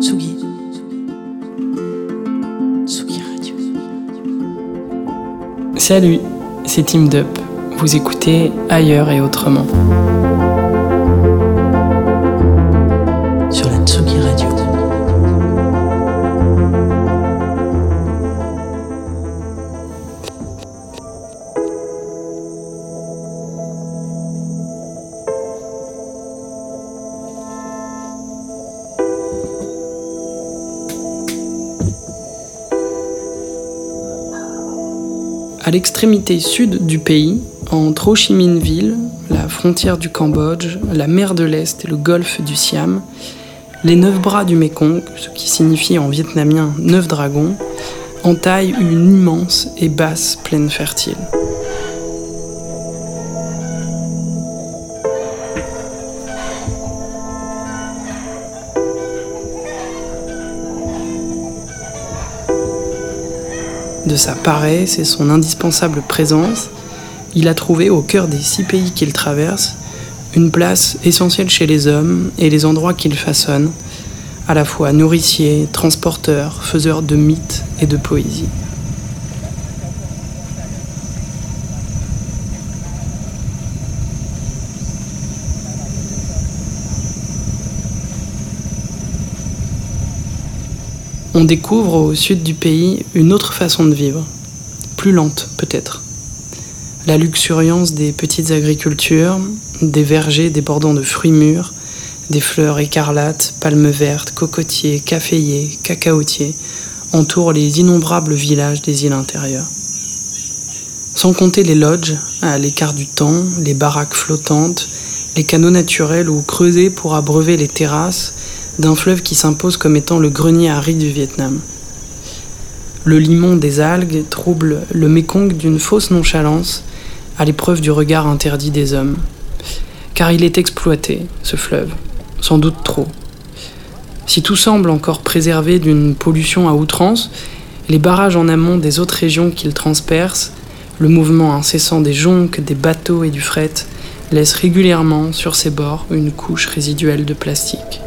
Tsugi. Tsugi Radio. Salut, c'est Team Dup. Vous écoutez Ailleurs et Autrement. À l'extrémité sud du pays, entre Ho Chi Minh Ville, la frontière du Cambodge, la mer de l'Est et le golfe du Siam, les neuf bras du Mekong, ce qui signifie en vietnamien neuf dragons, entaillent une immense et basse plaine fertile. De sa paresse et son indispensable présence, il a trouvé au cœur des six pays qu'il traverse une place essentielle chez les hommes et les endroits qu'il façonne, à la fois nourricier, transporteur, faiseur de mythes et de poésie. On découvre au sud du pays une autre façon de vivre, plus lente peut-être. La luxuriance des petites agricultures, des vergers débordant de fruits mûrs, des fleurs écarlates, palmes vertes, cocotiers, caféiers, cacaotiers entourent les innombrables villages des îles intérieures. Sans compter les lodges, à l'écart du temps, les baraques flottantes, les canaux naturels ou creusés pour abreuver les terrasses d'un fleuve qui s'impose comme étant le grenier à riz du Vietnam. Le limon des algues trouble le Mékong d'une fausse nonchalance à l'épreuve du regard interdit des hommes. Car il est exploité, ce fleuve, sans doute trop. Si tout semble encore préservé d'une pollution à outrance, les barrages en amont des autres régions qu'il transperce, le mouvement incessant des jonques, des bateaux et du fret, laissent régulièrement sur ses bords une couche résiduelle de plastique.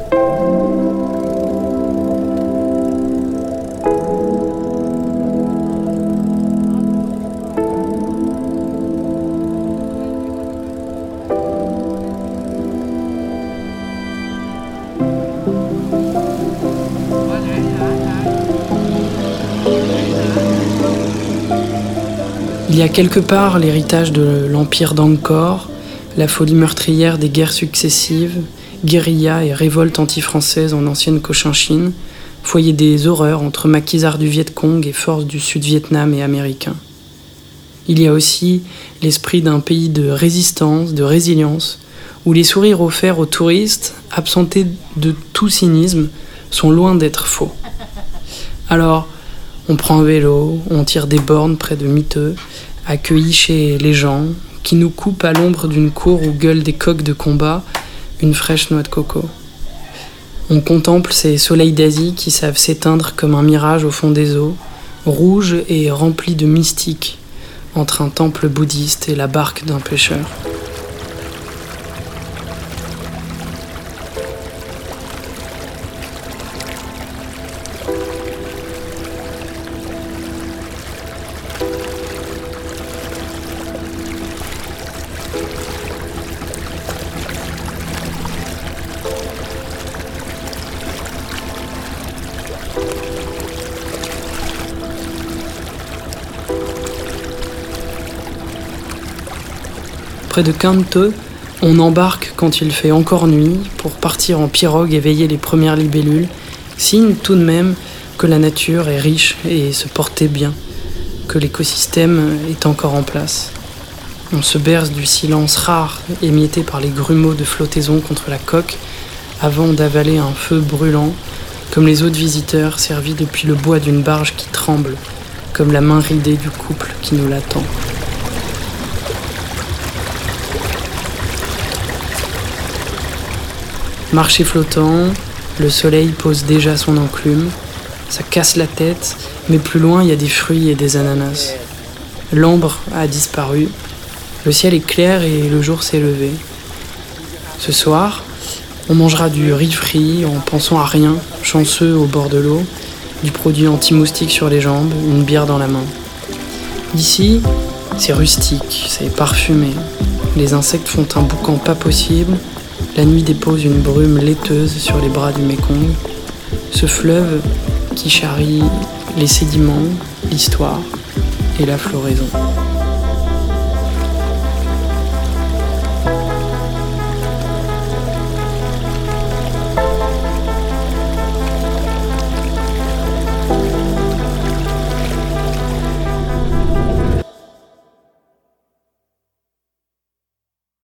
Il y a quelque part l'héritage de l'empire d'Angkor, la folie meurtrière des guerres successives, guérilla et révolte anti-française en ancienne Cochinchine, foyer des horreurs entre maquisards du Viet Cong et forces du Sud-Vietnam et américains. Il y a aussi l'esprit d'un pays de résistance, de résilience, où les sourires offerts aux touristes, absentés de tout cynisme, sont loin d'être faux. Alors, on prend un vélo, on tire des bornes près de miteux, accueillis chez les gens, qui nous coupent à l'ombre d'une cour où gueulent des coqs de combat une fraîche noix de coco. On contemple ces soleils d'Asie qui savent s'éteindre comme un mirage au fond des eaux, rouges et remplis de mystique, entre un temple bouddhiste et la barque d'un pêcheur. Près de Canto, on embarque quand il fait encore nuit pour partir en pirogue et veiller les premières libellules, signe tout de même que la nature est riche et se portait bien, que l'écosystème est encore en place. On se berce du silence rare émietté par les grumeaux de flottaison contre la coque avant d'avaler un feu brûlant, comme les autres visiteurs servis depuis le bois d'une barge qui tremble, comme la main ridée du couple qui nous l'attend. Marché flottant, le soleil pose déjà son enclume, ça casse la tête, mais plus loin il y a des fruits et des ananas. L'ambre a disparu, le ciel est clair et le jour s'est levé. Ce soir, On mangera du riz frit en pensant à rien, chanceux au bord de l'eau, du produit anti-moustique sur les jambes, une bière dans la main. D'ici, c'est rustique, c'est parfumé. Les insectes font un boucan pas possible. La nuit dépose une brume laiteuse sur les bras du Mékong. Ce fleuve qui charrie les sédiments, l'histoire et la floraison.